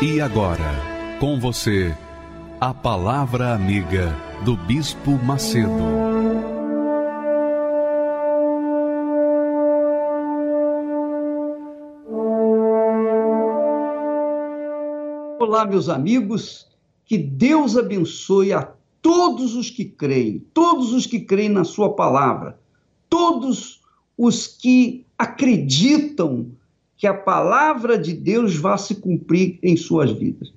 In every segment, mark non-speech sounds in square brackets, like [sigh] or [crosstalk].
E agora, com você, a Palavra Amiga do Bispo Macedo. Olá, meus amigos, que Deus abençoe a todos os que creem, todos os que creem na Sua palavra, todos os que acreditam que a palavra de Deus vá se cumprir em suas vidas.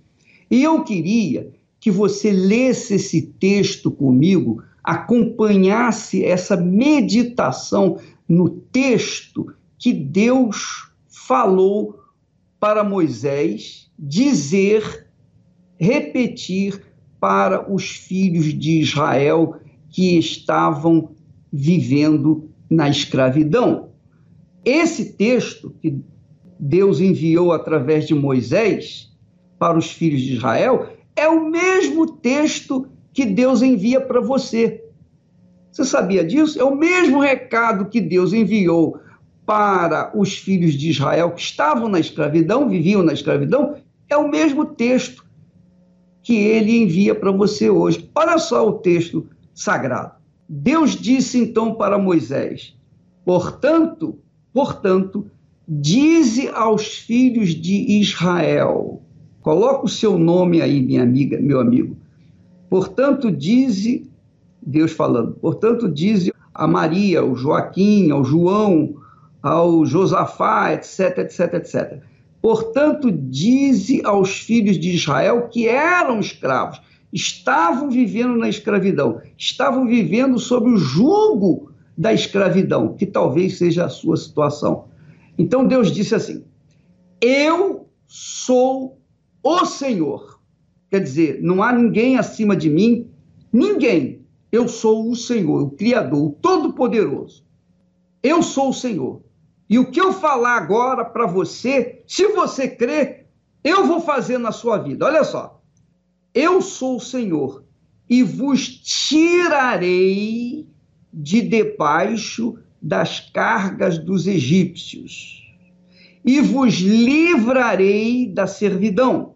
E eu queria que você lesse esse texto comigo, acompanhasse essa meditação no texto que Deus falou para Moisés dizer, repetir para os filhos de Israel que estavam vivendo na escravidão. Esse texto que Deus enviou através de Moisés para os filhos de Israel, é o mesmo texto que Deus envia para você. Você sabia disso? É o mesmo recado que Deus enviou para os filhos de Israel que estavam na escravidão, viviam na escravidão, é o mesmo texto que ele envia para você hoje. Olha só o texto sagrado. Deus disse então para Moisés: Portanto, portanto, Dize aos filhos de Israel, coloca o seu nome aí, minha amiga, meu amigo. Portanto, dize, Deus falando, portanto, dize a Maria, ao Joaquim, ao João, ao Josafá, etc, etc, etc. Portanto, dize aos filhos de Israel que eram escravos, estavam vivendo na escravidão, estavam vivendo sob o jugo da escravidão, que talvez seja a sua situação. Então Deus disse assim: Eu sou o Senhor. Quer dizer, não há ninguém acima de mim, ninguém. Eu sou o Senhor, o Criador, o Todo-Poderoso. Eu sou o Senhor. E o que eu falar agora para você, se você crer, eu vou fazer na sua vida. Olha só. Eu sou o Senhor e vos tirarei de debaixo das cargas dos egípcios, e vos livrarei da servidão,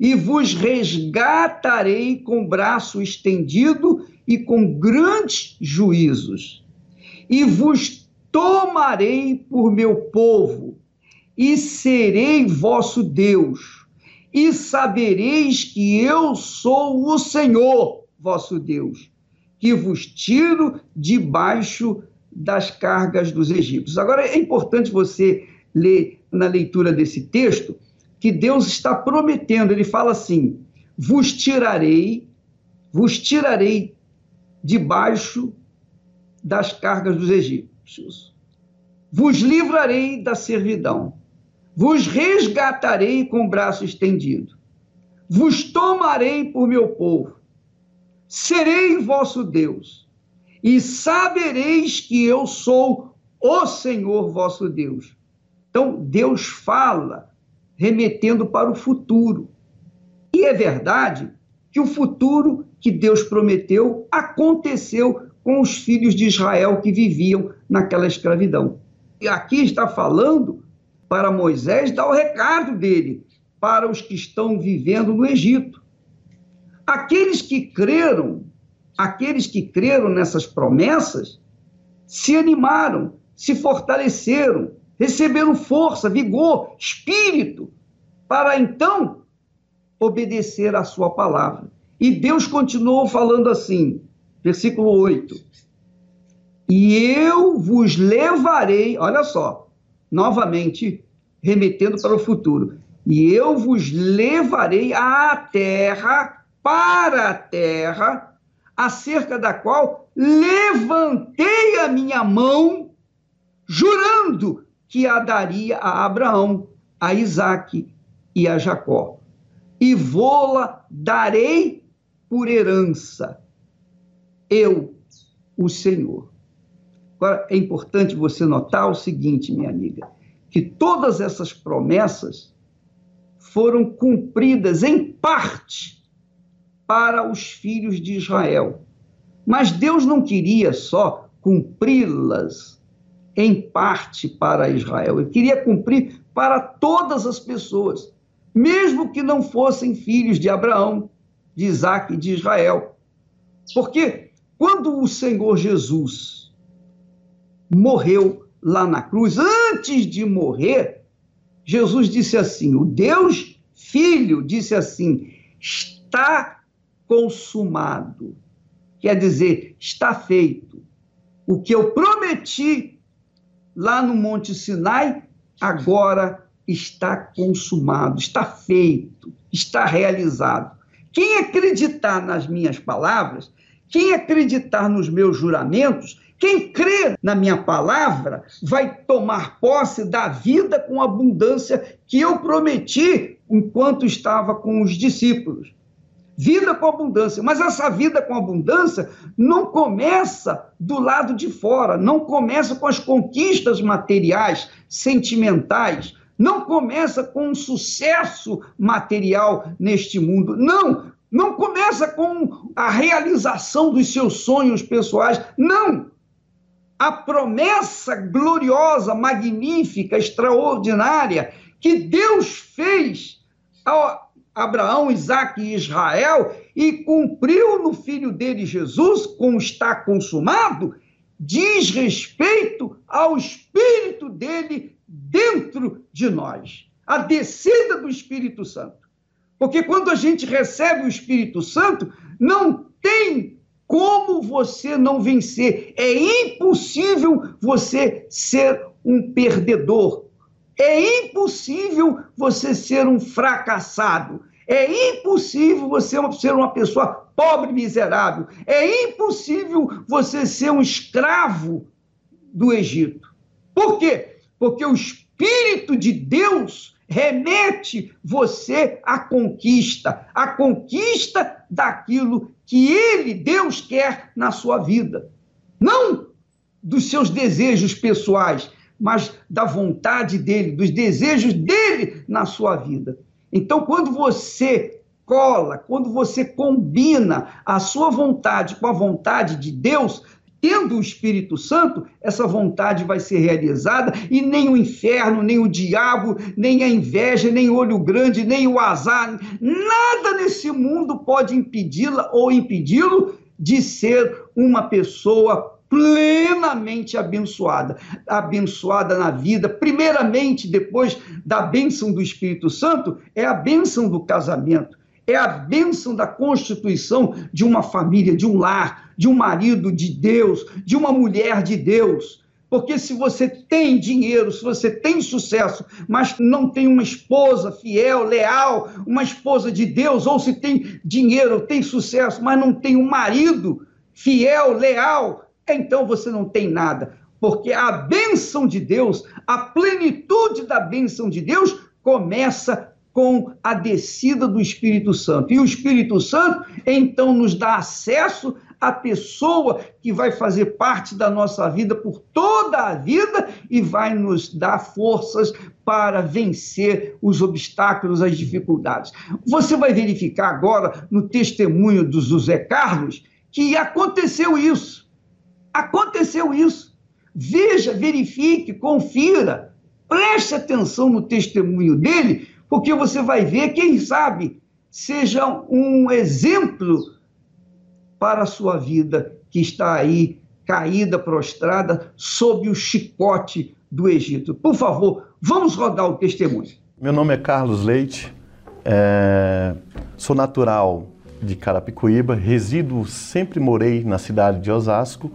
e vos resgatarei com braço estendido e com grandes juízos, e vos tomarei por meu povo, e serei vosso Deus, e sabereis que eu sou o Senhor vosso Deus, que vos tiro debaixo das cargas dos egípcios. Agora, é importante você ler na leitura desse texto que Deus está prometendo, ele fala assim: vos tirarei, vos tirarei debaixo das cargas dos egípcios, vos livrarei da servidão, vos resgatarei com o braço estendido, vos tomarei por meu povo, serei vosso Deus e sabereis que eu sou o Senhor vosso Deus. Então, Deus fala remetendo para o futuro. E é verdade que o futuro que Deus prometeu aconteceu com os filhos de Israel que viviam naquela escravidão. E aqui está falando para Moisés dar o recado dele para os que estão vivendo no Egito. Aqueles que creram aqueles que creram nessas promessas se animaram, se fortaleceram, receberam força, vigor, espírito, para então obedecer à sua palavra. E Deus continuou falando assim, versículo 8: E eu vos levarei, olha só, novamente remetendo para o futuro, e eu vos levarei à terra, para a terra acerca da qual levantei a minha mão, jurando que a daria a Abraão, a Isaac e a Jacó, e vou-la darei por herança, eu, o Senhor. Agora, é importante você notar o seguinte, minha amiga, que todas essas promessas foram cumpridas em parte para os filhos de Israel. Mas Deus não queria só cumpri-las em parte para Israel, ele queria cumprir para todas as pessoas, mesmo que não fossem filhos de Abraão, de Isaac e de Israel. Porque quando o Senhor Jesus morreu lá na cruz, antes de morrer, Jesus disse assim: o Deus Filho disse assim: está consumado. Quer dizer, está feito. O que eu prometi lá no Monte Sinai, agora está consumado, está feito, está realizado. Quem acreditar nas minhas palavras, quem acreditar nos meus juramentos, quem crê na minha palavra, vai tomar posse da vida com abundância que eu prometi enquanto estava com os discípulos. Vida com abundância. Mas essa vida com abundância não começa do lado de fora, não começa com as conquistas materiais, sentimentais, não começa com um sucesso material neste mundo. Não, não começa com a realização dos seus sonhos pessoais. Não! A promessa gloriosa, magnífica, extraordinária que Deus fez Abraão, Isaac e Israel e cumpriu no filho dele Jesus, como está consumado, diz respeito ao Espírito dele dentro de nós, a descida do Espírito Santo. Porque quando a gente recebe o Espírito Santo, não tem como você não vencer. É impossível você ser um perdedor. É impossível você ser um fracassado. É impossível você ser uma pessoa pobre miserável. É impossível você ser um escravo do Egito. Por quê? Porque o Espírito de Deus remete você à conquista, à conquista daquilo que ele, Deus, quer na sua vida. Não dos seus desejos pessoais, mas da vontade dele, dos desejos dele na sua vida. Então, quando você cola, quando você combina a sua vontade com a vontade de Deus, tendo o Espírito Santo, essa vontade vai ser realizada e nem o inferno, nem o diabo, nem a inveja, nem o olho grande, nem o azar, nada nesse mundo pode impedi-la ou impedi-lo de ser uma pessoa plenamente abençoada, abençoada na vida, primeiramente depois da bênção do Espírito Santo, é a bênção do casamento, é a bênção da constituição de uma família, de um lar, de um marido de Deus, de uma mulher de Deus. Porque se você tem dinheiro, se você tem sucesso, mas não tem uma esposa fiel, leal, uma esposa de Deus, ou se tem dinheiro, tem sucesso, mas não tem um marido fiel, leal, então você não tem nada, porque a bênção de Deus, a plenitude da bênção de Deus, começa com a descida do Espírito Santo. E o Espírito Santo, então, nos dá acesso à pessoa que vai fazer parte da nossa vida por toda a vida e vai nos dar forças para vencer os obstáculos, as dificuldades. Você vai verificar agora no testemunho do José Carlos que aconteceu isso. Aconteceu isso. Veja, verifique, confira, preste atenção no testemunho dele, porque você vai ver, quem sabe, seja um exemplo para a sua vida que está aí caída, prostrada, sob o chicote do Egito. Por favor, vamos rodar o testemunho. Meu nome é Carlos Leite, é... sou natural de Carapicuíba, resido, sempre morei na cidade de Osasco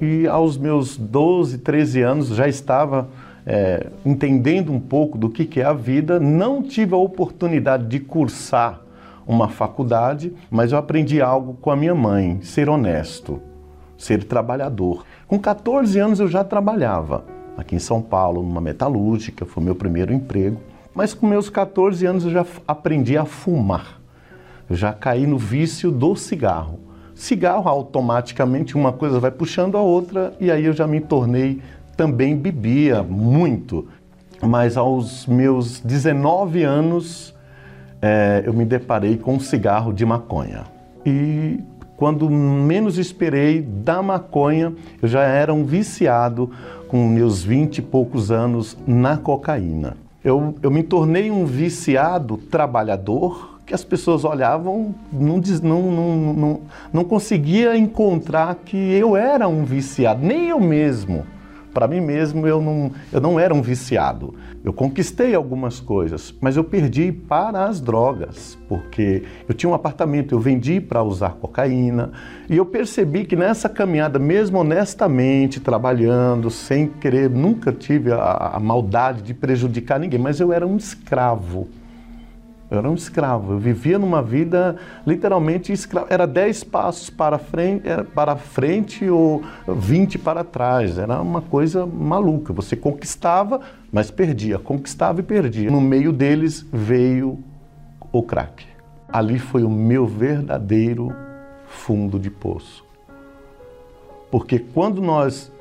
e aos meus 12, 13 anos já estava é, entendendo um pouco do que, que é a vida. Não tive a oportunidade de cursar uma faculdade, mas eu aprendi algo com a minha mãe: ser honesto, ser trabalhador. Com 14 anos eu já trabalhava aqui em São Paulo, numa metalúrgica, foi meu primeiro emprego. Mas com meus 14 anos eu já aprendi a fumar. Eu já caí no vício do cigarro. Cigarro, automaticamente, uma coisa vai puxando a outra, e aí eu já me tornei também bebia muito. Mas aos meus 19 anos, é, eu me deparei com um cigarro de maconha. E quando menos esperei, da maconha, eu já era um viciado com meus 20 e poucos anos na cocaína. Eu, eu me tornei um viciado trabalhador que as pessoas olhavam, não, não, não, não, não conseguia encontrar que eu era um viciado, nem eu mesmo. Para mim mesmo, eu não, eu não era um viciado. Eu conquistei algumas coisas, mas eu perdi para as drogas, porque eu tinha um apartamento, eu vendi para usar cocaína, e eu percebi que nessa caminhada, mesmo honestamente, trabalhando, sem querer, nunca tive a, a maldade de prejudicar ninguém, mas eu era um escravo eu era um escravo. Eu vivia numa vida literalmente escravo. Era 10 passos para frente, para frente ou 20 para trás. Era uma coisa maluca. Você conquistava, mas perdia. Conquistava e perdia. No meio deles veio o crack. Ali foi o meu verdadeiro fundo de poço. Porque quando nós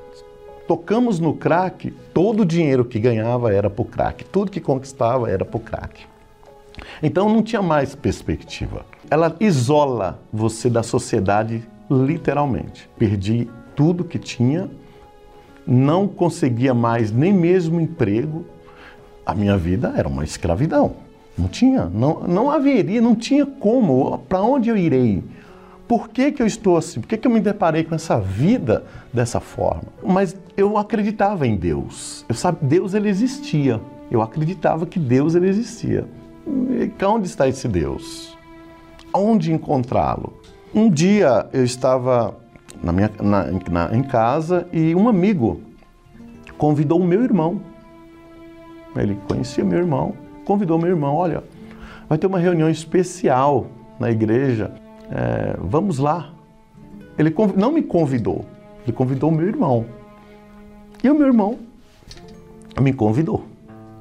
tocamos no crack, todo o dinheiro que ganhava era para o crack, tudo que conquistava era para o crack. Então não tinha mais perspectiva. Ela isola você da sociedade literalmente. Perdi tudo que tinha, não conseguia mais nem mesmo emprego. A minha vida era uma escravidão. Não tinha, não, não haveria, não tinha como. Para onde eu irei? Por que, que eu estou assim? Por que, que eu me deparei com essa vida dessa forma? Mas eu acreditava em Deus. Eu Deus ele existia. Eu acreditava que Deus ele existia. Onde está esse Deus? Onde encontrá-lo? Um dia eu estava na minha, na, na, em casa e um amigo convidou o meu irmão. Ele conhecia meu irmão, convidou meu irmão: olha, vai ter uma reunião especial na igreja, é, vamos lá. Ele não me convidou, ele convidou o meu irmão. E o meu irmão me convidou.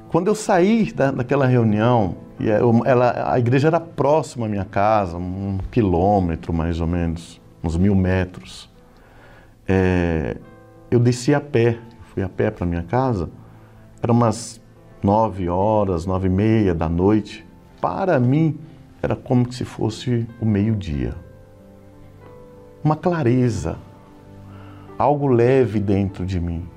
Quando eu saí da, daquela reunião, e é, ela, a igreja era próxima à minha casa, um quilômetro mais ou menos, uns mil metros. É, eu desci a pé, fui a pé para minha casa, eram umas nove horas, nove e meia da noite. Para mim, era como se fosse o meio-dia. Uma clareza, algo leve dentro de mim.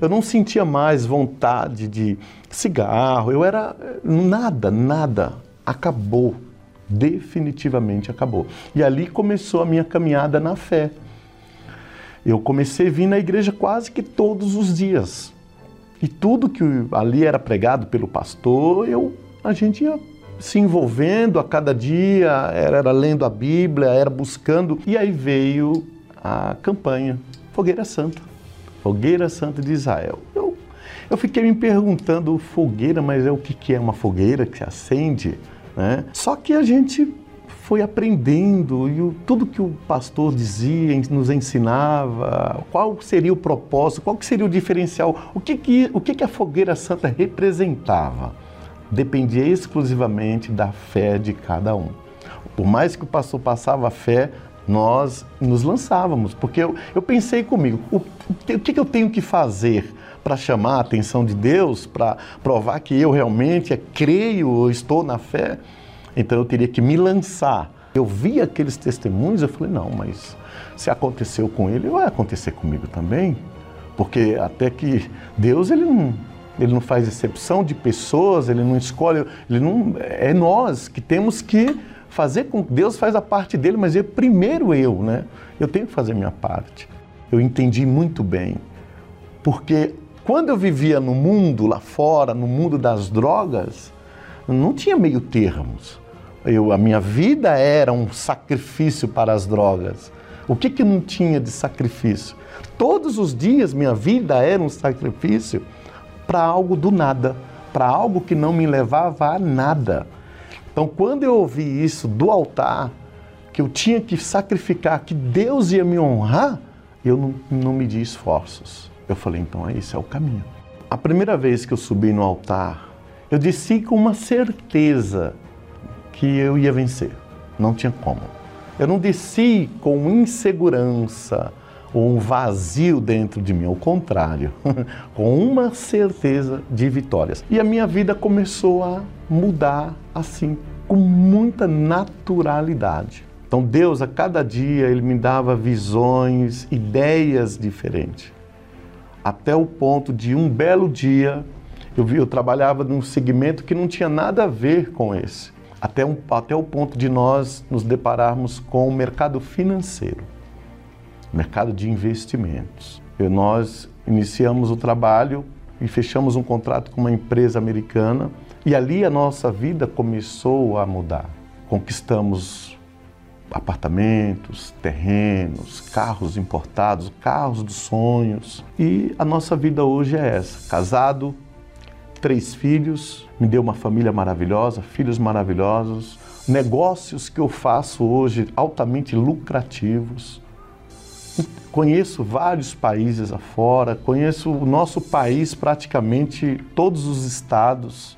Eu não sentia mais vontade de cigarro, eu era nada, nada. Acabou, definitivamente acabou. E ali começou a minha caminhada na fé. Eu comecei a vir na igreja quase que todos os dias. E tudo que ali era pregado pelo pastor, eu, a gente ia se envolvendo a cada dia, era, era lendo a Bíblia, era buscando. E aí veio a campanha Fogueira Santa. Fogueira Santa de Israel. Eu, eu fiquei me perguntando, fogueira, mas é o que, que é uma fogueira que acende? Né? Só que a gente foi aprendendo e o, tudo que o pastor dizia, nos ensinava, qual seria o propósito, qual seria o diferencial, o que, que, o que, que a fogueira santa representava. Dependia exclusivamente da fé de cada um. Por mais que o pastor passava a fé, nós nos lançávamos, porque eu, eu pensei comigo, o, o que, que eu tenho que fazer para chamar a atenção de Deus, para provar que eu realmente creio, estou na fé? Então eu teria que me lançar. Eu vi aqueles testemunhos, eu falei, não, mas se aconteceu com ele, vai acontecer comigo também. Porque até que Deus, ele não, ele não faz exceção de pessoas, ele não escolhe, ele não, é nós que temos que fazer com Deus faz a parte dele, mas eu, primeiro eu, né? Eu tenho que fazer minha parte. Eu entendi muito bem. Porque quando eu vivia no mundo lá fora, no mundo das drogas, não tinha meio termos. Eu, a minha vida era um sacrifício para as drogas. O que, que não tinha de sacrifício? Todos os dias minha vida era um sacrifício para algo do nada, para algo que não me levava a nada. Então, quando eu ouvi isso do altar, que eu tinha que sacrificar, que Deus ia me honrar, eu não, não medi esforços. Eu falei, então é isso, é o caminho. A primeira vez que eu subi no altar, Eu desci com uma certeza que eu ia vencer. Não tinha como. Eu não desci com insegurança ou um vazio dentro de mim, ao contrário, [laughs] com uma certeza de vitórias. E a minha vida começou a mudar assim, com muita naturalidade. Então Deus a cada dia ele me dava visões, ideias diferentes. Até o ponto de um belo dia eu vi, eu trabalhava num segmento que não tinha nada a ver com esse até, um, até o ponto de nós nos depararmos com o mercado financeiro, mercado de investimentos. Nós iniciamos o trabalho e fechamos um contrato com uma empresa americana e ali a nossa vida começou a mudar. Conquistamos apartamentos, terrenos, carros importados, carros dos sonhos. E a nossa vida hoje é essa: casado, três filhos, me deu uma família maravilhosa, filhos maravilhosos, negócios que eu faço hoje altamente lucrativos. Conheço vários países afora, conheço o nosso país praticamente todos os estados,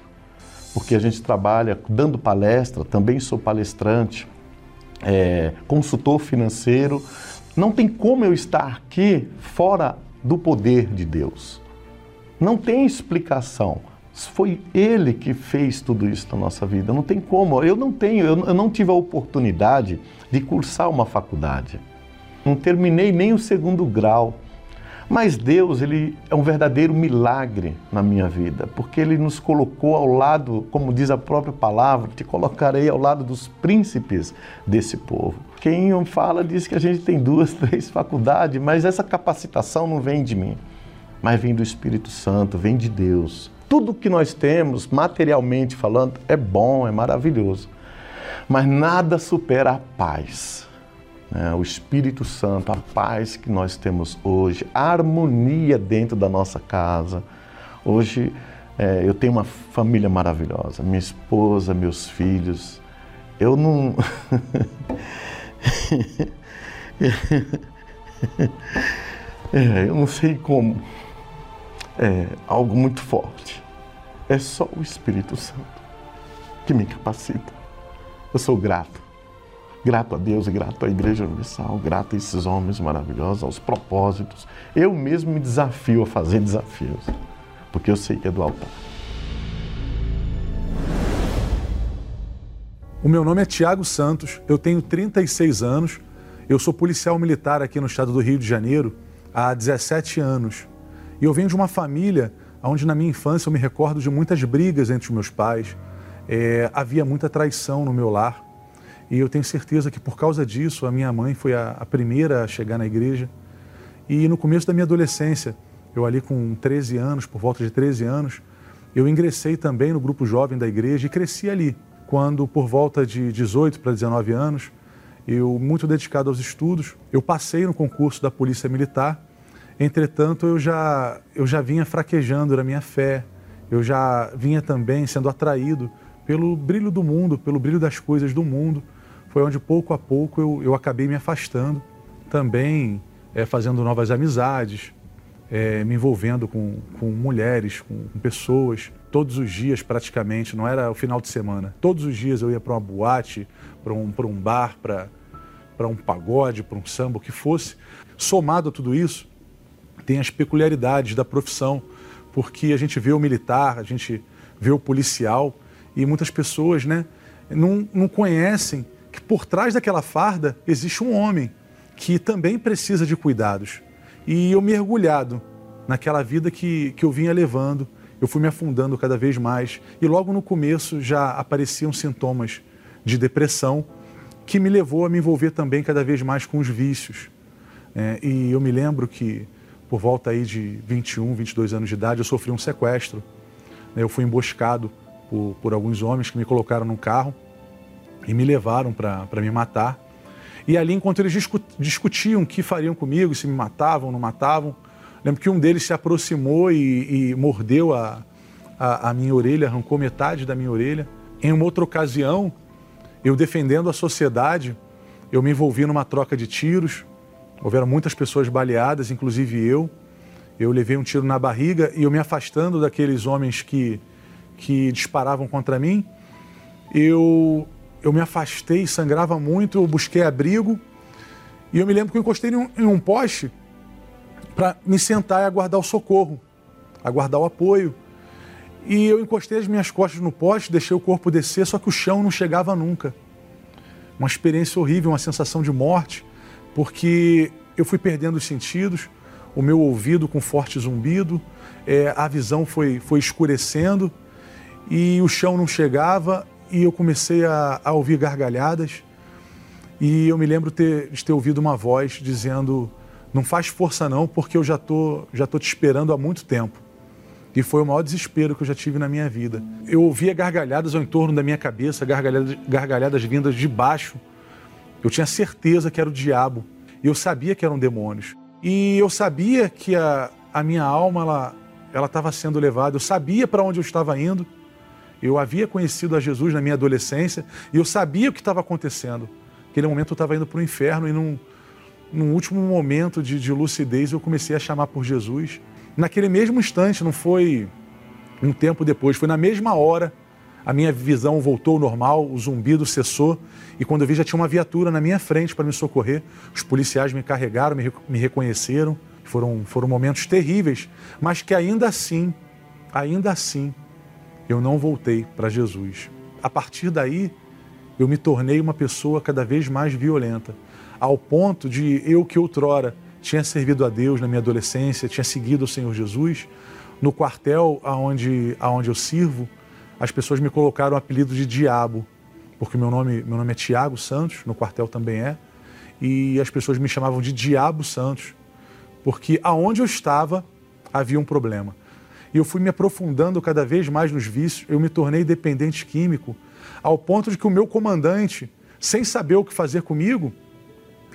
porque a gente trabalha dando palestra, também sou palestrante, é, consultor financeiro. Não tem como eu estar aqui fora do poder de Deus. Não tem explicação. Foi Ele que fez tudo isso na nossa vida. Não tem como. Eu não tenho, eu não tive a oportunidade de cursar uma faculdade. Não terminei nem o segundo grau. Mas Deus, ele é um verdadeiro milagre na minha vida, porque ele nos colocou ao lado, como diz a própria palavra, te colocarei ao lado dos príncipes desse povo. Quem fala diz que a gente tem duas, [laughs] três faculdades, mas essa capacitação não vem de mim, mas vem do Espírito Santo, vem de Deus tudo que nós temos, materialmente falando, é bom, é maravilhoso. Mas nada supera a paz. Né? O Espírito Santo, a paz que nós temos hoje, a harmonia dentro da nossa casa. Hoje é, eu tenho uma família maravilhosa, minha esposa, meus filhos. Eu não. [laughs] é, eu não sei como. É algo muito forte. É só o Espírito Santo que me capacita. Eu sou grato. Grato a Deus e grato à Igreja Universal, grato a esses homens maravilhosos, aos propósitos. Eu mesmo me desafio a fazer desafios, porque eu sei que é do altar. O meu nome é Tiago Santos, eu tenho 36 anos, eu sou policial militar aqui no estado do Rio de Janeiro há 17 anos. E eu venho de uma família onde na minha infância eu me recordo de muitas brigas entre os meus pais, é, havia muita traição no meu lar. E eu tenho certeza que por causa disso a minha mãe foi a, a primeira a chegar na igreja. E no começo da minha adolescência, eu ali com 13 anos, por volta de 13 anos, eu ingressei também no grupo jovem da igreja e cresci ali. Quando, por volta de 18 para 19 anos, eu, muito dedicado aos estudos, eu passei no concurso da Polícia Militar Entretanto, eu já, eu já vinha fraquejando na minha fé, eu já vinha também sendo atraído pelo brilho do mundo, pelo brilho das coisas do mundo. Foi onde pouco a pouco eu, eu acabei me afastando, também é, fazendo novas amizades, é, me envolvendo com, com mulheres, com, com pessoas, todos os dias praticamente, não era o final de semana. Todos os dias eu ia para uma boate, para um, um bar, para um pagode, para um samba, o que fosse. Somado a tudo isso, tem as peculiaridades da profissão, porque a gente vê o militar, a gente vê o policial e muitas pessoas né, não, não conhecem que por trás daquela farda existe um homem que também precisa de cuidados. E eu mergulhado naquela vida que, que eu vinha levando, eu fui me afundando cada vez mais e logo no começo já apareciam sintomas de depressão que me levou a me envolver também cada vez mais com os vícios. É, e eu me lembro que por volta aí de 21, 22 anos de idade, eu sofri um sequestro. Eu fui emboscado por, por alguns homens que me colocaram num carro e me levaram para me matar. E ali, enquanto eles discutiam o que fariam comigo, se me matavam não matavam, lembro que um deles se aproximou e, e mordeu a, a, a, minha orelha, arrancou metade da minha orelha. Em uma outra ocasião, eu defendendo a sociedade, eu me envolvi numa troca de tiros, Houveram muitas pessoas baleadas, inclusive eu. Eu levei um tiro na barriga e eu me afastando daqueles homens que, que disparavam contra mim. Eu, eu me afastei, sangrava muito, eu busquei abrigo. E eu me lembro que eu encostei em um, em um poste para me sentar e aguardar o socorro, aguardar o apoio. E eu encostei as minhas costas no poste, deixei o corpo descer, só que o chão não chegava nunca. Uma experiência horrível, uma sensação de morte, porque eu fui perdendo os sentidos, o meu ouvido com forte zumbido, é, a visão foi, foi escurecendo e o chão não chegava e eu comecei a, a ouvir gargalhadas. E eu me lembro ter, de ter ouvido uma voz dizendo: Não faz força, não, porque eu já tô, já tô te esperando há muito tempo. E foi o maior desespero que eu já tive na minha vida. Eu ouvia gargalhadas ao entorno da minha cabeça, gargalhadas, gargalhadas vindas de baixo. Eu tinha certeza que era o diabo. E eu sabia que eram demônios. E eu sabia que a, a minha alma ela estava sendo levada. Eu sabia para onde eu estava indo. Eu havia conhecido a Jesus na minha adolescência e eu sabia o que estava acontecendo. Naquele momento eu estava indo para o inferno e num, num último momento de, de lucidez eu comecei a chamar por Jesus. Naquele mesmo instante, não foi um tempo depois, foi na mesma hora, a minha visão voltou ao normal, o zumbido cessou e quando eu vi já tinha uma viatura na minha frente para me socorrer. Os policiais me carregaram, me, me reconheceram. Foram, foram momentos terríveis, mas que ainda assim, ainda assim, eu não voltei para Jesus. A partir daí, eu me tornei uma pessoa cada vez mais violenta, ao ponto de eu que outrora tinha servido a Deus na minha adolescência, tinha seguido o Senhor Jesus, no quartel aonde, aonde eu sirvo, as pessoas me colocaram o apelido de Diabo, porque meu nome, meu nome é Tiago Santos, no quartel também é, e as pessoas me chamavam de Diabo Santos, porque aonde eu estava havia um problema e eu fui me aprofundando cada vez mais nos vícios, eu me tornei dependente químico, ao ponto de que o meu comandante, sem saber o que fazer comigo,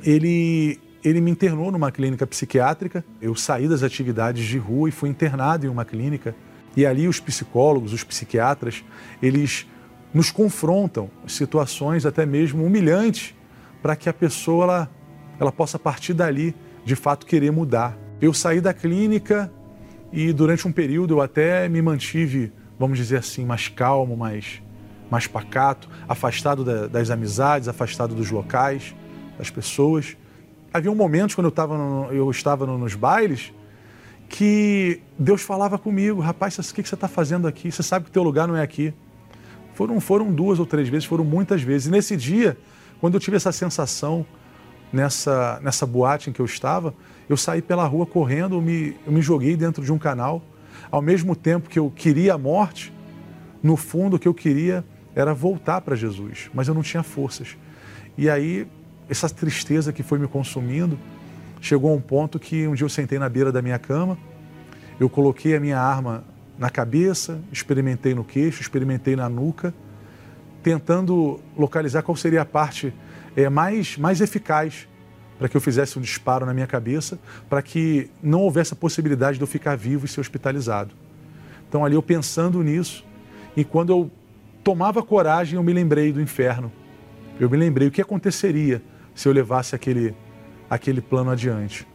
ele, ele me internou numa clínica psiquiátrica. Eu saí das atividades de rua e fui internado em uma clínica. E ali os psicólogos, os psiquiatras, eles nos confrontam situações até mesmo humilhantes para que a pessoa ela, ela possa partir dali de fato querer mudar. Eu saí da clínica e durante um período eu até me mantive, vamos dizer assim, mais calmo, mais, mais pacato, afastado da, das amizades, afastado dos locais, das pessoas. Havia um momentos quando eu, tava no, eu estava no, nos bailes que Deus falava comigo, rapaz, o que você está fazendo aqui? Você sabe que o teu lugar não é aqui. Foram, foram duas ou três vezes, foram muitas vezes. E nesse dia, quando eu tive essa sensação nessa, nessa boate em que eu estava, eu saí pela rua correndo, eu me, eu me joguei dentro de um canal. Ao mesmo tempo que eu queria a morte, no fundo o que eu queria era voltar para Jesus, mas eu não tinha forças. E aí, essa tristeza que foi me consumindo, chegou a um ponto que um dia eu sentei na beira da minha cama, eu coloquei a minha arma na cabeça, experimentei no queixo, experimentei na nuca, tentando localizar qual seria a parte é, mais, mais eficaz para que eu fizesse um disparo na minha cabeça, para que não houvesse a possibilidade de eu ficar vivo e ser hospitalizado. Então, ali eu pensando nisso, e quando eu tomava coragem, eu me lembrei do inferno. Eu me lembrei o que aconteceria se eu levasse aquele, aquele plano adiante.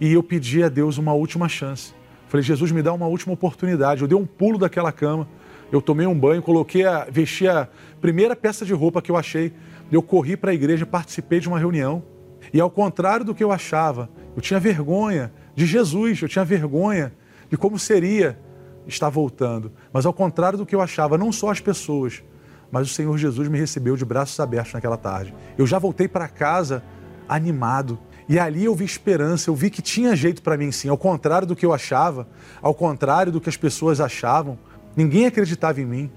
E eu pedi a Deus uma última chance. Falei, Jesus, me dá uma última oportunidade. Eu dei um pulo daquela cama, eu tomei um banho, coloquei a, vesti a primeira peça de roupa que eu achei. Eu corri para a igreja, participei de uma reunião e ao contrário do que eu achava, eu tinha vergonha de Jesus, eu tinha vergonha de como seria estar voltando. Mas ao contrário do que eu achava, não só as pessoas, mas o Senhor Jesus me recebeu de braços abertos naquela tarde. Eu já voltei para casa animado. E ali eu vi esperança, eu vi que tinha jeito para mim sim, ao contrário do que eu achava, ao contrário do que as pessoas achavam. Ninguém acreditava em mim,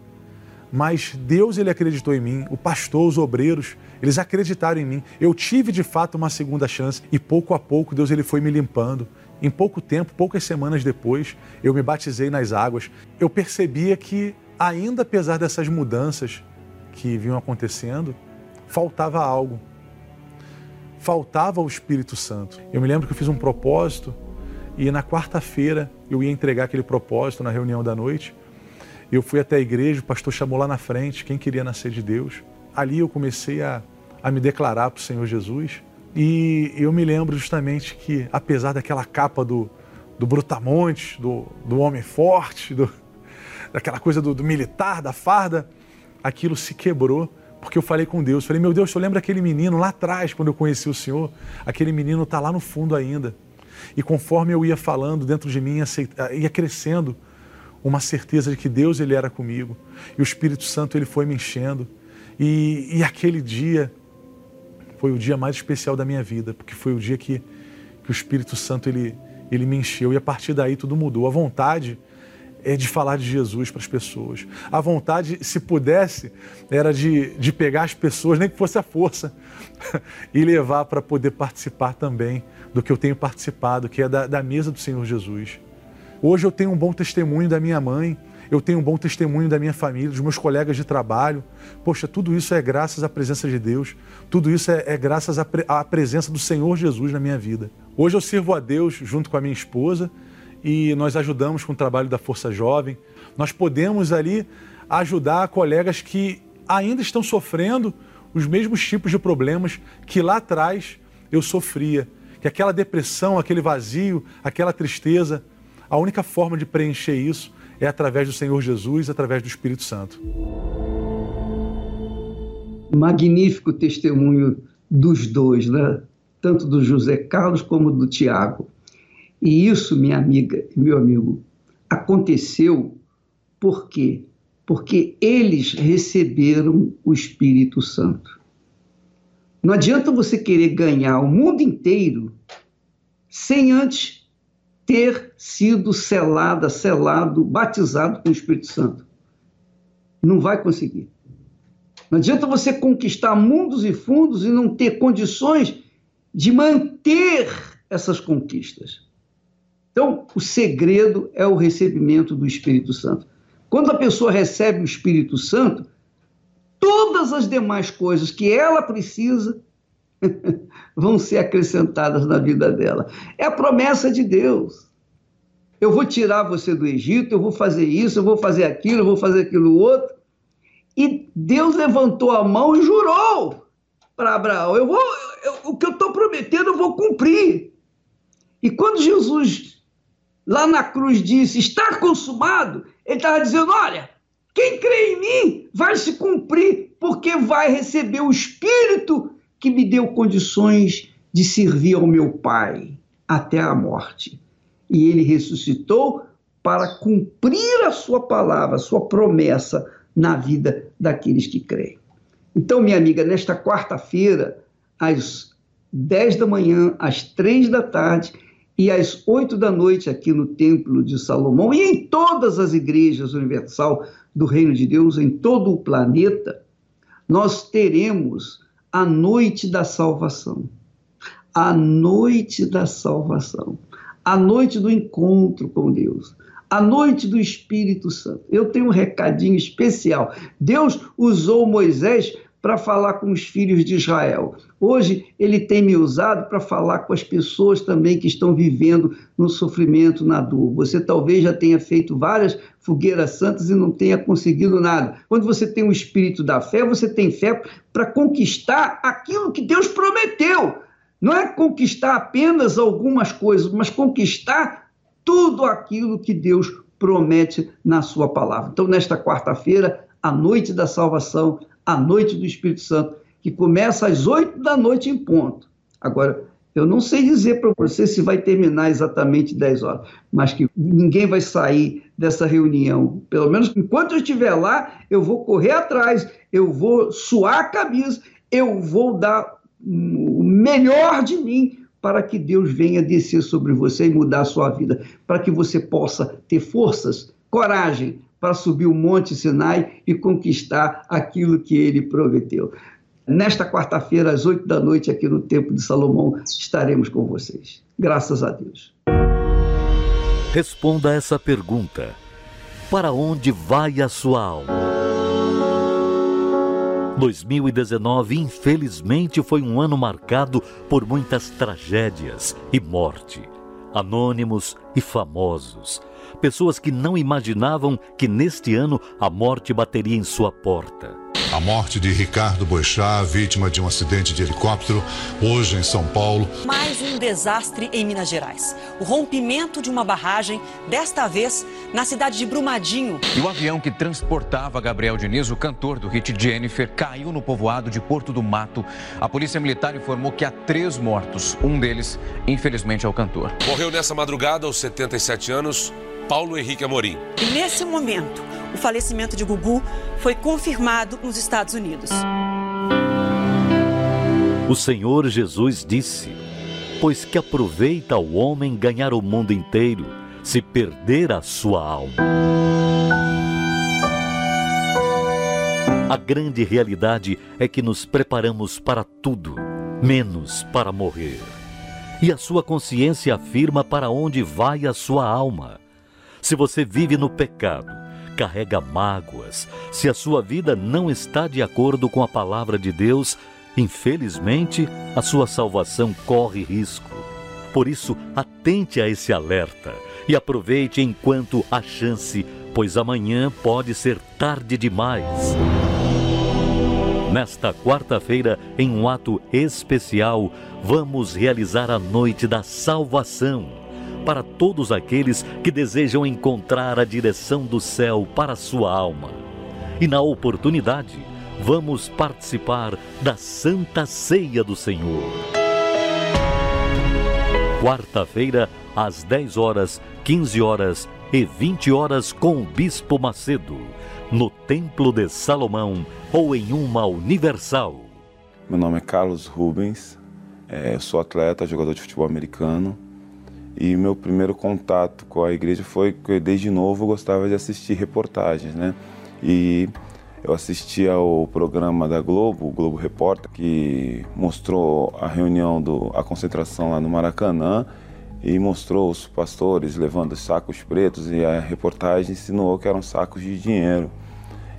mas Deus ele acreditou em mim, o pastor, os obreiros, eles acreditaram em mim. Eu tive de fato uma segunda chance e pouco a pouco Deus ele foi me limpando. Em pouco tempo, poucas semanas depois, eu me batizei nas águas. Eu percebia que, ainda apesar dessas mudanças que vinham acontecendo, faltava algo. Faltava o Espírito Santo. Eu me lembro que eu fiz um propósito e na quarta-feira eu ia entregar aquele propósito na reunião da noite. Eu fui até a igreja, o pastor chamou lá na frente quem queria nascer de Deus. Ali eu comecei a a me declarar para o Senhor Jesus. E eu me lembro justamente que, apesar daquela capa do, do Brutamonte, do, do homem forte, do, daquela coisa do, do militar, da farda, aquilo se quebrou porque eu falei com Deus. Falei, meu Deus, eu lembro aquele menino lá atrás, quando eu conheci o Senhor? Aquele menino está lá no fundo ainda. E conforme eu ia falando dentro de mim, ia crescendo uma certeza de que Deus ele era comigo. E o Espírito Santo ele foi me enchendo. E, e aquele dia foi o dia mais especial da minha vida, porque foi o dia que, que o Espírito Santo ele, ele me encheu. E a partir daí tudo mudou. A vontade é de falar de Jesus para as pessoas. A vontade, se pudesse, era de, de pegar as pessoas, nem que fosse a força, [laughs] e levar para poder participar também do que eu tenho participado, que é da, da mesa do Senhor Jesus. Hoje eu tenho um bom testemunho da minha mãe, eu tenho um bom testemunho da minha família, dos meus colegas de trabalho. Poxa, tudo isso é graças à presença de Deus, tudo isso é, é graças à, pre à presença do Senhor Jesus na minha vida. Hoje eu sirvo a Deus junto com a minha esposa e nós ajudamos com o trabalho da Força Jovem. Nós podemos ali ajudar colegas que ainda estão sofrendo os mesmos tipos de problemas que lá atrás eu sofria. Que aquela depressão, aquele vazio, aquela tristeza, a única forma de preencher isso é através do Senhor Jesus, através do Espírito Santo. Magnífico testemunho dos dois, né? tanto do José Carlos como do Tiago. E isso, minha amiga e meu amigo, aconteceu por quê? Porque eles receberam o Espírito Santo. Não adianta você querer ganhar o mundo inteiro sem antes ter sido selada, selado, batizado com o Espírito Santo. Não vai conseguir. Não adianta você conquistar mundos e fundos e não ter condições de manter essas conquistas. Então, o segredo é o recebimento do Espírito Santo. Quando a pessoa recebe o Espírito Santo, todas as demais coisas que ela precisa [laughs] vão ser acrescentadas na vida dela. É a promessa de Deus. Eu vou tirar você do Egito, eu vou fazer isso, eu vou fazer aquilo, eu vou fazer aquilo outro. E Deus levantou a mão e jurou para Abraão: eu vou, eu, o que eu estou prometendo, eu vou cumprir. E quando Jesus lá na cruz disse: Está consumado, ele estava dizendo: Olha, quem crê em mim vai se cumprir, porque vai receber o Espírito que me deu condições de servir ao meu Pai até a morte. E ele ressuscitou para cumprir a sua palavra, a sua promessa na vida daqueles que creem. Então, minha amiga, nesta quarta-feira, às 10 da manhã, às 3 da tarde, e às oito da noite aqui no Templo de Salomão e em todas as igrejas universal do Reino de Deus, em todo o planeta, nós teremos a noite da salvação. A noite da salvação. A noite do encontro com Deus. A noite do Espírito Santo. Eu tenho um recadinho especial. Deus usou Moisés para falar com os filhos de Israel. Hoje, ele tem me usado para falar com as pessoas também que estão vivendo no sofrimento, na dor. Você talvez já tenha feito várias fogueiras santas e não tenha conseguido nada. Quando você tem o espírito da fé, você tem fé para conquistar aquilo que Deus prometeu. Não é conquistar apenas algumas coisas, mas conquistar tudo aquilo que Deus promete na sua palavra. Então, nesta quarta-feira, a noite da salvação, a noite do Espírito Santo, que começa às oito da noite em ponto. Agora, eu não sei dizer para você se vai terminar exatamente 10 horas, mas que ninguém vai sair dessa reunião. Pelo menos enquanto eu estiver lá, eu vou correr atrás, eu vou suar a camisa, eu vou dar o melhor de mim para que Deus venha descer sobre você e mudar a sua vida, para que você possa ter forças, coragem, para subir o Monte Sinai e conquistar aquilo que ele prometeu. Nesta quarta-feira, às oito da noite, aqui no Templo de Salomão, estaremos com vocês. Graças a Deus. Responda essa pergunta: Para onde vai a sua alma? 2019, infelizmente, foi um ano marcado por muitas tragédias e morte. Anônimos e famosos pessoas que não imaginavam que neste ano a morte bateria em sua porta. A morte de Ricardo Boixá, vítima de um acidente de helicóptero, hoje em São Paulo. Mais um desastre em Minas Gerais. O rompimento de uma barragem, desta vez na cidade de Brumadinho. E o avião que transportava Gabriel Diniz, o cantor do hit Jennifer, caiu no povoado de Porto do Mato. A polícia militar informou que há três mortos. Um deles, infelizmente, é o cantor. Morreu nessa madrugada, aos 77 anos, Paulo Henrique Amorim. E nesse momento, o falecimento de Gugu foi confirmado nos Estados Unidos. O Senhor Jesus disse: Pois que aproveita o homem ganhar o mundo inteiro, se perder a sua alma. A grande realidade é que nos preparamos para tudo, menos para morrer. E a sua consciência afirma para onde vai a sua alma. Se você vive no pecado, carrega mágoas, se a sua vida não está de acordo com a palavra de Deus, infelizmente a sua salvação corre risco. Por isso, atente a esse alerta e aproveite enquanto há chance, pois amanhã pode ser tarde demais. Nesta quarta-feira, em um ato especial, vamos realizar a noite da salvação para todos aqueles que desejam encontrar a direção do céu para sua alma. E na oportunidade, vamos participar da Santa Ceia do Senhor. Quarta-feira, às 10 horas, 15 horas e 20 horas com o Bispo Macedo, no Templo de Salomão ou em uma Universal. Meu nome é Carlos Rubens, é, sou atleta, jogador de futebol americano e meu primeiro contato com a igreja foi que desde novo eu gostava de assistir reportagens, né? E eu assisti ao programa da Globo, o Globo Repórter, que mostrou a reunião do a concentração lá no Maracanã e mostrou os pastores levando sacos pretos e a reportagem insinuou que eram sacos de dinheiro.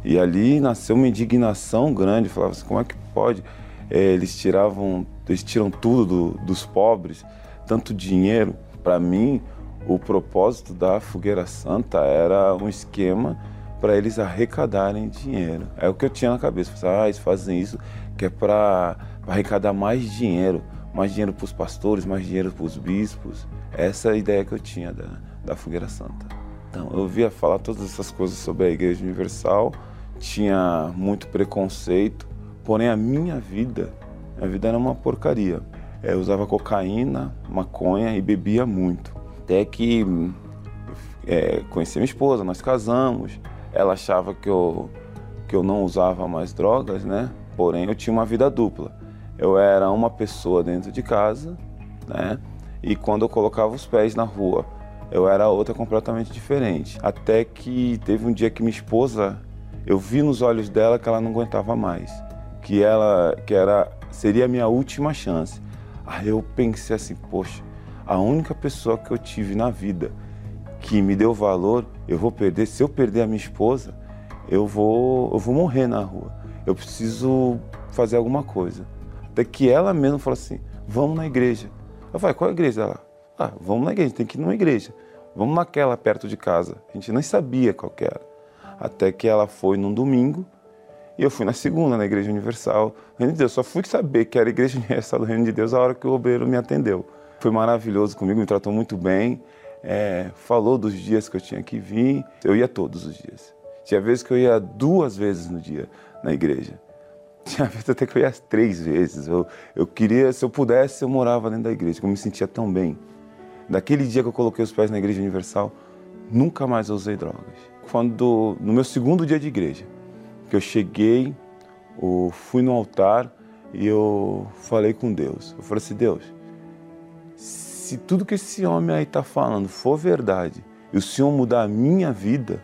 E ali nasceu uma indignação grande, falava assim, como é que pode? É, eles tiravam, eles tiram tudo do, dos pobres, tanto dinheiro. Para mim, o propósito da Fogueira Santa era um esquema para eles arrecadarem dinheiro. É o que eu tinha na cabeça. Ah, eles fazem isso que é para arrecadar mais dinheiro. Mais dinheiro para os pastores, mais dinheiro para os bispos. Essa é a ideia que eu tinha da, da Fogueira Santa. Então, eu via falar todas essas coisas sobre a Igreja Universal, tinha muito preconceito, porém a minha vida, a vida era uma porcaria. É, usava cocaína, maconha e bebia muito. Até que é, conheci minha esposa, nós casamos. Ela achava que eu, que eu não usava mais drogas, né? Porém, eu tinha uma vida dupla. Eu era uma pessoa dentro de casa, né? E quando eu colocava os pés na rua, eu era outra completamente diferente. Até que teve um dia que minha esposa, eu vi nos olhos dela que ela não aguentava mais, que ela, que era, seria a minha última chance. Aí eu pensei assim, poxa, a única pessoa que eu tive na vida que me deu valor, eu vou perder. Se eu perder a minha esposa, eu vou, eu vou morrer na rua. Eu preciso fazer alguma coisa. Até que ela mesma falou assim: vamos na igreja. Eu falei: qual é a igreja? Ela, ah, vamos na igreja, tem que ir numa igreja. Vamos naquela perto de casa. A gente nem sabia qual era. Até que ela foi num domingo e eu fui na segunda, na Igreja Universal do Reino de Deus. Só fui saber que era a Igreja [laughs] Universal do Reino de Deus a hora que o obreiro me atendeu. Foi maravilhoso comigo, me tratou muito bem. É, falou dos dias que eu tinha que vir. Eu ia todos os dias. Tinha vezes que eu ia duas vezes no dia na igreja. [laughs] Tinha vezes até que eu ia três vezes. Eu, eu queria, se eu pudesse, eu morava dentro da igreja, que eu me sentia tão bem. Daquele dia que eu coloquei os pés na Igreja Universal, nunca mais usei drogas. Quando, no meu segundo dia de igreja, que eu cheguei, eu fui no altar e eu falei com Deus. Eu falei assim, Deus, se tudo que esse homem aí está falando for verdade e o Senhor mudar a minha vida,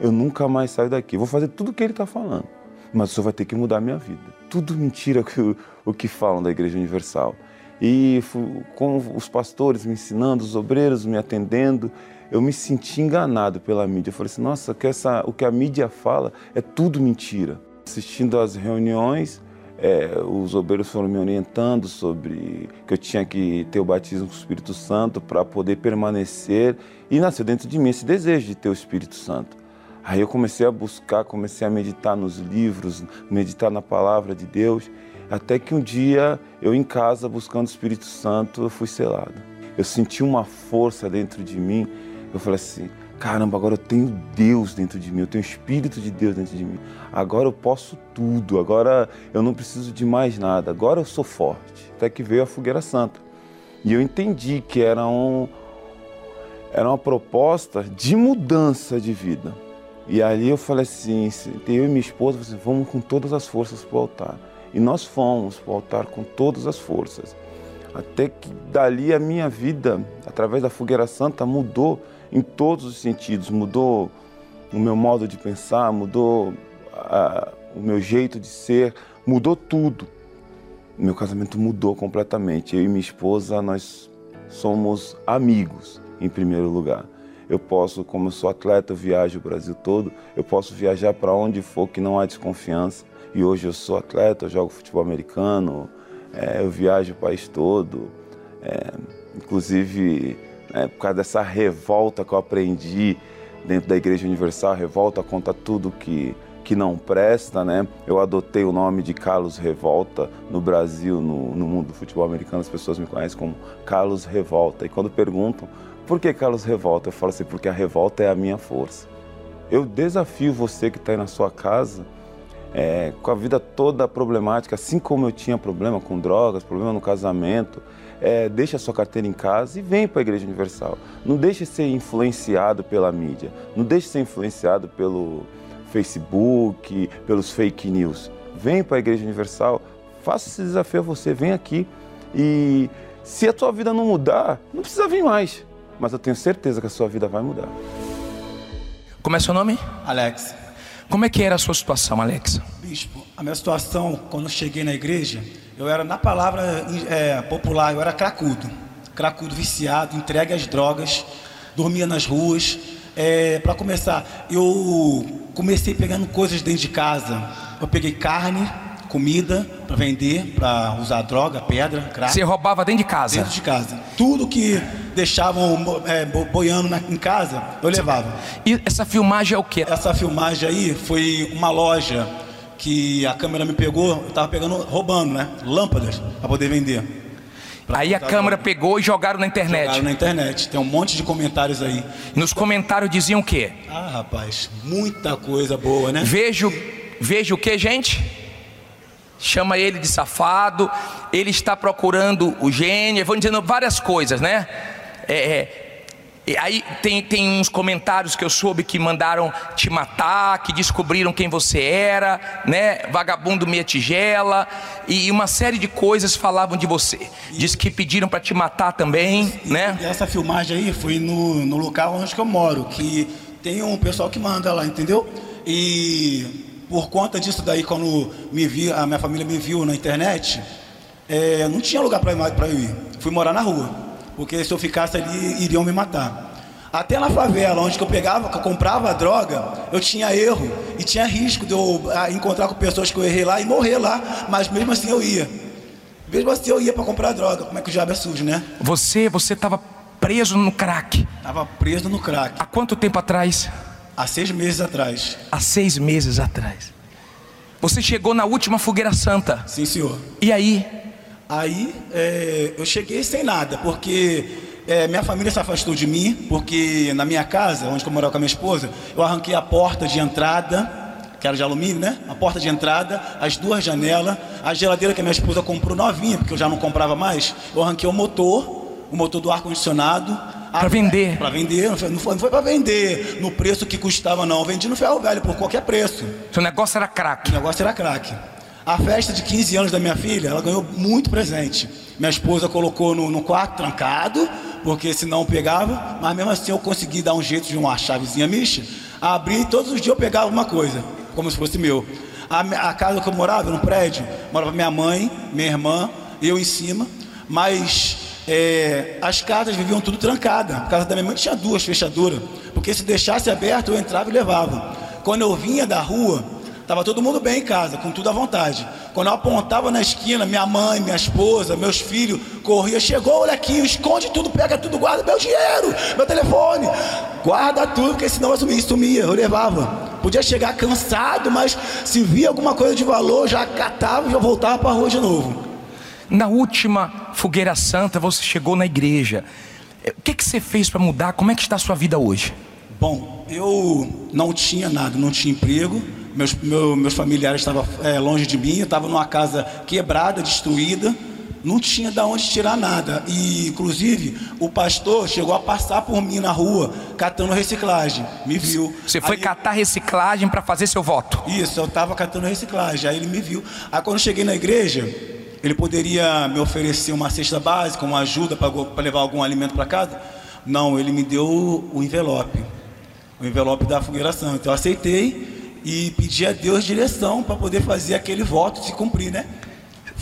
eu nunca mais saio daqui. Eu vou fazer tudo o que ele está falando, mas o Senhor vai ter que mudar a minha vida. Tudo mentira o, o que falam da Igreja Universal. E com os pastores me ensinando, os obreiros me atendendo, eu me senti enganado pela mídia. Eu falei assim, nossa, que essa, o que a mídia fala é tudo mentira. Assistindo às reuniões, é, os obreiros foram me orientando sobre que eu tinha que ter o batismo com o Espírito Santo para poder permanecer e nasceu dentro de mim esse desejo de ter o Espírito Santo. Aí eu comecei a buscar, comecei a meditar nos livros, meditar na palavra de Deus, até que um dia eu em casa buscando o Espírito Santo, eu fui selado. Eu senti uma força dentro de mim. Eu falei assim: caramba, agora eu tenho Deus dentro de mim, eu tenho o Espírito de Deus dentro de mim. Agora eu posso tudo, agora eu não preciso de mais nada, agora eu sou forte. Até que veio a fogueira santa. E eu entendi que era, um, era uma proposta de mudança de vida. E ali eu falei assim, eu e minha esposa, assim, vamos com todas as forças para o altar. E nós fomos para o altar com todas as forças. Até que dali a minha vida, através da fogueira santa, mudou em todos os sentidos. Mudou o meu modo de pensar, mudou a, o meu jeito de ser, mudou tudo. Meu casamento mudou completamente. Eu e minha esposa, nós somos amigos, em primeiro lugar. Eu posso, como eu sou atleta, eu viajo o Brasil todo, eu posso viajar para onde for que não há desconfiança. E hoje eu sou atleta, eu jogo futebol americano, é, eu viajo o país todo. É, inclusive, né, por causa dessa revolta que eu aprendi dentro da Igreja Universal, revolta contra tudo que, que não presta, né? Eu adotei o nome de Carlos Revolta no Brasil, no, no mundo do futebol americano, as pessoas me conhecem como Carlos Revolta. E quando perguntam por que Carlos Revolta, eu falo assim, porque a revolta é a minha força. Eu desafio você que está aí na sua casa, é, com a vida toda problemática, assim como eu tinha problema com drogas, problema no casamento, é, deixe a sua carteira em casa e vem para a Igreja Universal. Não deixe ser influenciado pela mídia, não deixe ser influenciado pelo Facebook, pelos fake news. Vem para a Igreja Universal, faça esse desafio a você, vem aqui e se a tua vida não mudar, não precisa vir mais, mas eu tenho certeza que a sua vida vai mudar. Como é seu nome? Alex. Como é que era a sua situação, Alex? Bispo, a minha situação, quando cheguei na igreja, eu era, na palavra é, popular, eu era cracudo. Cracudo, viciado, entregue às drogas, dormia nas ruas. É, para começar, eu comecei pegando coisas dentro de casa. Eu peguei carne, comida para vender, para usar droga, pedra, crack. Você roubava dentro de casa? Dentro de casa. Tudo que deixavam é, boiando na, em casa, eu levava. E essa filmagem é o quê? Essa filmagem aí foi uma loja que a câmera me pegou, eu tava pegando, roubando, né? Lâmpadas para poder vender. Pra aí a câmera pegou e jogaram na internet. Jogaram na internet. Tem um monte de comentários aí. Nos comentários diziam o quê? Ah, rapaz, muita coisa boa, né? Vejo, vejo o que, gente? Chama ele de safado. Ele está procurando o gênio. Vão dizendo várias coisas, né? É, é, e aí tem, tem uns comentários que eu soube que mandaram te matar, que descobriram quem você era, né? Vagabundo meia tigela e uma série de coisas falavam de você. Diz que pediram para te matar também, e, né? E essa filmagem aí foi no, no local onde eu moro, que tem um pessoal que manda lá, entendeu? E por conta disso daí, quando me vi, a minha família me viu na internet, é, não tinha lugar para eu ir. Fui morar na rua porque se eu ficasse ali iriam me matar. Até na favela, onde eu pegava, que eu comprava droga, eu tinha erro e tinha risco de eu ah, encontrar com pessoas que eu errei lá e morrer lá, mas mesmo assim eu ia. Mesmo assim eu ia para comprar droga. Como é que o diabo é sujo, né? Você, você estava preso no crack. Estava preso no crack. Há quanto tempo atrás? Há seis meses atrás. Há seis meses atrás. Você chegou na última fogueira santa. Sim, senhor. E aí? Aí é, eu cheguei sem nada, porque é, minha família se afastou de mim, porque na minha casa, onde eu morava com a minha esposa, eu arranquei a porta de entrada, que era de alumínio, né? A porta de entrada, as duas janelas, a geladeira que a minha esposa comprou novinha, porque eu já não comprava mais, eu arranquei o motor, o motor do ar-condicionado. Para vender? Para vender, não foi, não foi para vender no preço que custava, não. Eu vendi no ferro velho por qualquer preço. Seu negócio era crack? O negócio era crack. A festa de 15 anos da minha filha, ela ganhou muito presente. Minha esposa colocou no, no quarto trancado, porque senão pegava, mas mesmo assim eu consegui dar um jeito de uma chavezinha micha, abrir e todos os dias eu pegava uma coisa, como se fosse meu. A, a casa que eu morava, no prédio, morava minha mãe, minha irmã, eu em cima, mas é, as casas viviam tudo trancada. A casa da minha mãe tinha duas fechaduras, porque se deixasse aberto eu entrava e levava. Quando eu vinha da rua, Tava todo mundo bem em casa, com tudo à vontade. Quando eu apontava na esquina, minha mãe, minha esposa, meus filhos, corria, chegou o molequinho, esconde tudo, pega tudo, guarda meu dinheiro, meu telefone. guarda tudo, porque senão eu sumia, eu levava. Podia chegar cansado, mas se via alguma coisa de valor, já catava e já voltava para a rua de novo. Na última fogueira santa, você chegou na igreja. O que, que você fez para mudar? Como é que está a sua vida hoje? Bom, eu não tinha nada, não tinha emprego. Meus, meu, meus familiares estavam é, longe de mim, eu estava numa casa quebrada, destruída não tinha de onde tirar nada. E, inclusive, o pastor chegou a passar por mim na rua, catando reciclagem. Me viu. Você foi Aí, catar reciclagem para fazer seu voto? Isso, eu estava catando reciclagem. Aí ele me viu. Aí, quando eu cheguei na igreja, ele poderia me oferecer uma cesta básica, uma ajuda para levar algum alimento para casa? Não, ele me deu o envelope. O envelope da Fogueira Santa. Então, eu aceitei e pedi a Deus direção para poder fazer aquele voto se cumprir, né?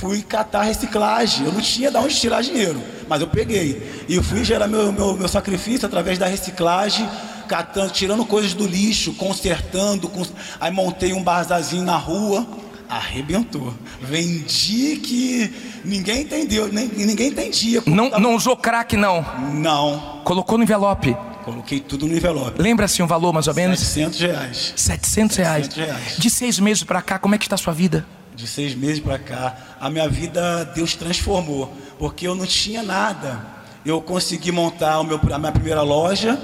fui catar reciclagem. Eu não tinha de onde tirar dinheiro, mas eu peguei. E eu fui gerar meu, meu, meu sacrifício através da reciclagem, catando, tirando coisas do lixo, consertando. Cons... Aí montei um bazarzinho na rua, arrebentou. Vendi que ninguém entendeu, nem, ninguém entendia. Não, tava... não usou crack, não? Não. Colocou no envelope? Coloquei tudo no envelope. Lembra-se um valor mais ou menos? 700 reais. 700 reais. 700 reais. De seis meses para cá, como é que está a sua vida? de seis meses para cá, a minha vida Deus transformou, porque eu não tinha nada. Eu consegui montar meu, a minha primeira loja,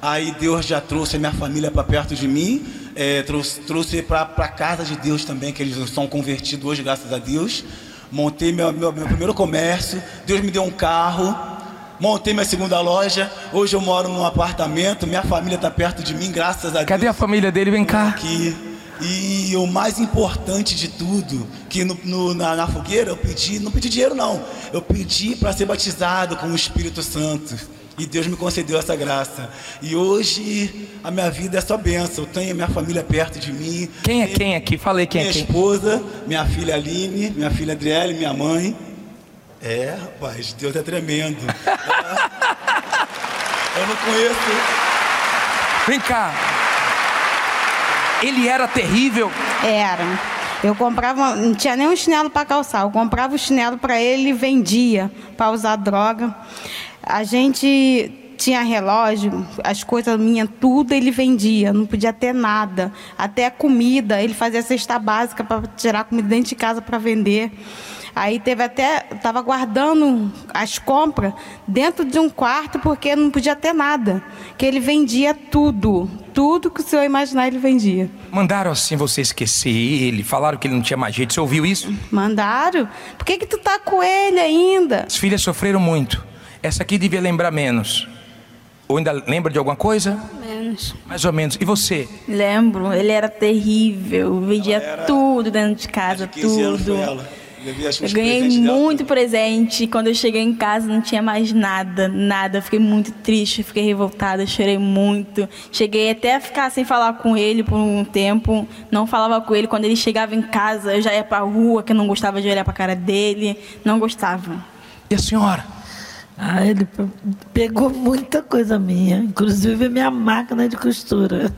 aí Deus já trouxe a minha família para perto de mim, é, trouxe, trouxe para a casa de Deus também, que eles são convertidos hoje, graças a Deus. Montei meu, meu, meu primeiro comércio, Deus me deu um carro, montei minha segunda loja. Hoje eu moro num apartamento, minha família está perto de mim, graças a Deus. Cadê a família dele? Vem cá. Aqui. E o mais importante de tudo, que no, no, na, na, fogueira eu pedi, não pedi dinheiro não, eu pedi para ser batizado com o Espírito Santo. E Deus me concedeu essa graça. E hoje a minha vida é só bênção. Eu tenho minha família perto de mim. Quem é quem aqui? Falei quem minha é quem. Minha esposa, minha filha Aline, minha filha Adriele, minha mãe. É, rapaz, Deus é tremendo. [laughs] eu não conheço. Vem cá. Ele era terrível? Era. Eu comprava, não tinha nem um chinelo para calçar. Eu comprava o chinelo para ele e vendia para usar droga. A gente tinha relógio, as coisas minhas, tudo ele vendia, não podia ter nada. Até a comida, ele fazia cesta básica para tirar comida dentro de casa para vender. Aí teve até, estava guardando as compras dentro de um quarto porque não podia ter nada, que ele vendia tudo, tudo que o senhor imaginar ele vendia. Mandaram assim você esquecer ele, falaram que ele não tinha mais jeito, você ouviu isso? Mandaram. Por que que tu tá com ele ainda? As filhas sofreram muito. Essa aqui devia lembrar menos. Ou ainda lembra de alguma coisa? Menos. Mais ou menos. E você? Lembro, ele era terrível, vendia tudo dentro de casa, de tudo. Eu ganhei muito presente. Quando eu cheguei em casa não tinha mais nada, nada. Eu fiquei muito triste, fiquei revoltada, chorei muito. Cheguei até a ficar sem falar com ele por um tempo. Não falava com ele. Quando ele chegava em casa, eu já ia para a rua, que eu não gostava de olhar para a cara dele. Não gostava. E a senhora? Ah, ele pegou muita coisa minha, inclusive minha máquina de costura.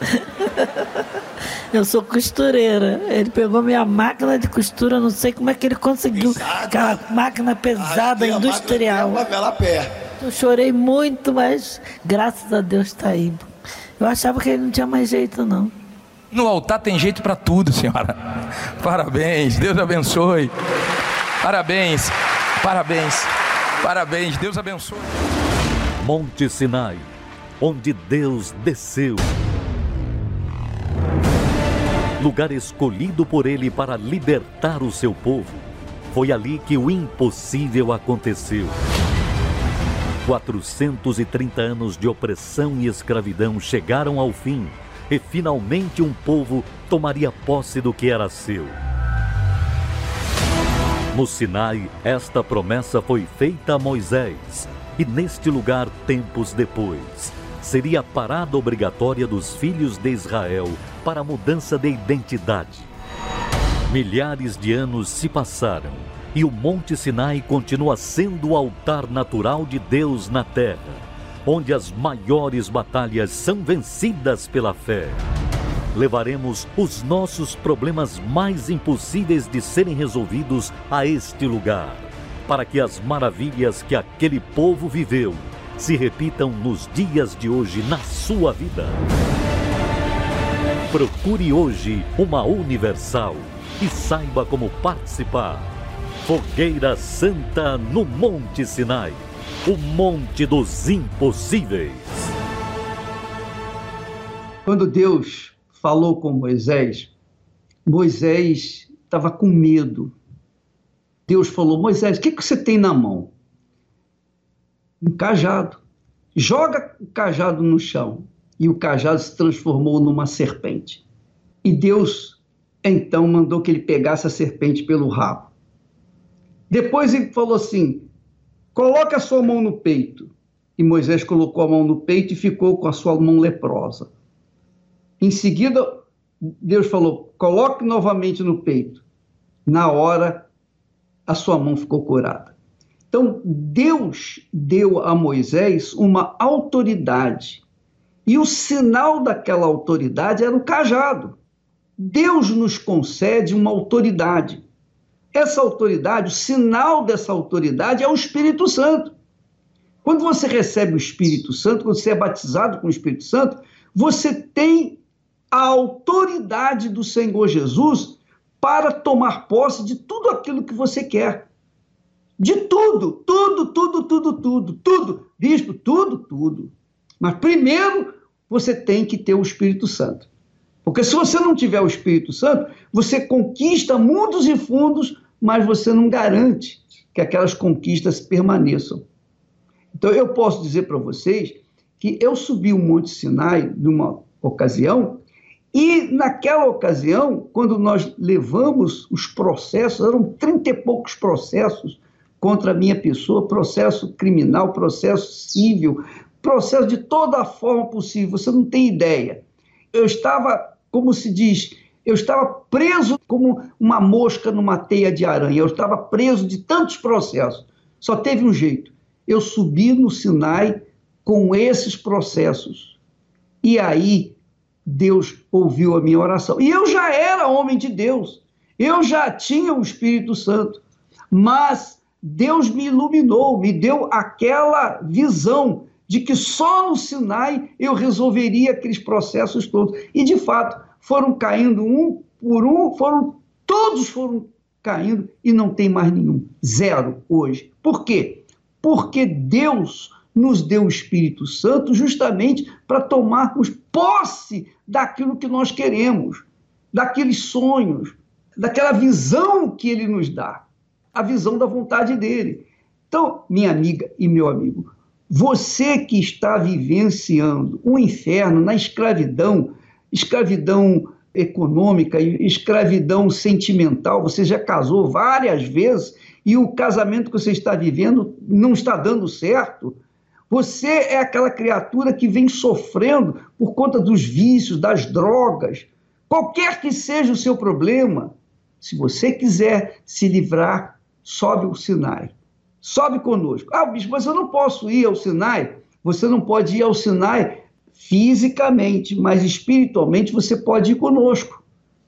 [laughs] Eu sou costureira. Ele pegou minha máquina de costura, não sei como é que ele conseguiu. Pesada. Aquela máquina pesada, ah, industrial. Máquina pé. Eu chorei muito, mas graças a Deus está aí. Eu achava que ele não tinha mais jeito, não. No altar tem jeito para tudo, senhora. Parabéns, Deus abençoe. Parabéns, parabéns, parabéns, Deus abençoe. Monte Sinai, onde Deus desceu lugar escolhido por ele para libertar o seu povo. Foi ali que o impossível aconteceu. 430 anos de opressão e escravidão chegaram ao fim e finalmente um povo tomaria posse do que era seu. No Sinai, esta promessa foi feita a Moisés, e neste lugar, tempos depois, seria a parada obrigatória dos filhos de Israel para a mudança de identidade. Milhares de anos se passaram e o Monte Sinai continua sendo o altar natural de Deus na terra, onde as maiores batalhas são vencidas pela fé. Levaremos os nossos problemas mais impossíveis de serem resolvidos a este lugar, para que as maravilhas que aquele povo viveu se repitam nos dias de hoje na sua vida. Procure hoje uma Universal e saiba como participar. Fogueira Santa no Monte Sinai o Monte dos Impossíveis. Quando Deus falou com Moisés, Moisés estava com medo. Deus falou: Moisés, o que, que você tem na mão? Um cajado. Joga o cajado no chão. E o cajado se transformou numa serpente. E Deus então mandou que ele pegasse a serpente pelo rabo. Depois ele falou assim: coloque a sua mão no peito. E Moisés colocou a mão no peito e ficou com a sua mão leprosa. Em seguida, Deus falou: coloque novamente no peito. Na hora, a sua mão ficou curada. Então, Deus deu a Moisés uma autoridade. E o sinal daquela autoridade era o cajado. Deus nos concede uma autoridade. Essa autoridade, o sinal dessa autoridade é o Espírito Santo. Quando você recebe o Espírito Santo, quando você é batizado com o Espírito Santo, você tem a autoridade do Senhor Jesus para tomar posse de tudo aquilo que você quer. De tudo, tudo, tudo, tudo, tudo, tudo. Bispo, tudo, tudo. Mas primeiro você tem que ter o Espírito Santo. Porque se você não tiver o Espírito Santo, você conquista mundos e fundos, mas você não garante que aquelas conquistas permaneçam. Então eu posso dizer para vocês que eu subi o Monte Sinai numa ocasião e naquela ocasião, quando nós levamos os processos, eram trinta e poucos processos contra a minha pessoa, processo criminal, processo civil, processo de toda a forma possível, você não tem ideia. Eu estava, como se diz, eu estava preso como uma mosca numa teia de aranha, eu estava preso de tantos processos. Só teve um jeito, eu subi no Sinai com esses processos. E aí Deus ouviu a minha oração. E eu já era homem de Deus, eu já tinha o Espírito Santo, mas Deus me iluminou, me deu aquela visão de que só no Sinai eu resolveria aqueles processos todos. E de fato, foram caindo um por um, foram todos foram caindo e não tem mais nenhum, zero hoje. Por quê? Porque Deus nos deu o Espírito Santo justamente para tomarmos posse daquilo que nós queremos, daqueles sonhos, daquela visão que ele nos dá, a visão da vontade dele. Então, minha amiga e meu amigo, você que está vivenciando um inferno na escravidão, escravidão econômica, escravidão sentimental, você já casou várias vezes e o casamento que você está vivendo não está dando certo, você é aquela criatura que vem sofrendo por conta dos vícios, das drogas, qualquer que seja o seu problema. Se você quiser se livrar, sobe o Sinai. Sobe conosco. Ah, bicho, mas eu não posso ir ao Sinai. Você não pode ir ao Sinai fisicamente, mas espiritualmente você pode ir conosco.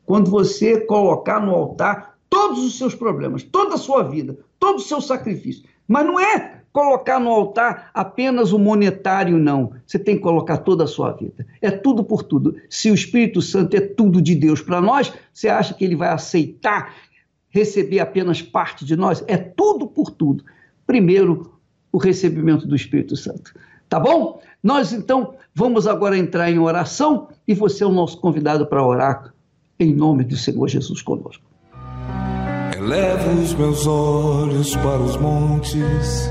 Quando você colocar no altar todos os seus problemas, toda a sua vida, todo o seu sacrifício. Mas não é colocar no altar apenas o monetário, não. Você tem que colocar toda a sua vida. É tudo por tudo. Se o Espírito Santo é tudo de Deus para nós, você acha que ele vai aceitar receber apenas parte de nós? É tudo por tudo. Primeiro, o recebimento do Espírito Santo. Tá bom? Nós então vamos agora entrar em oração e você é o nosso convidado para orar em nome do Senhor Jesus conosco. Elevo os meus olhos para os montes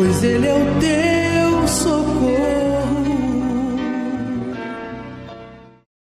Pois Ele é o Deus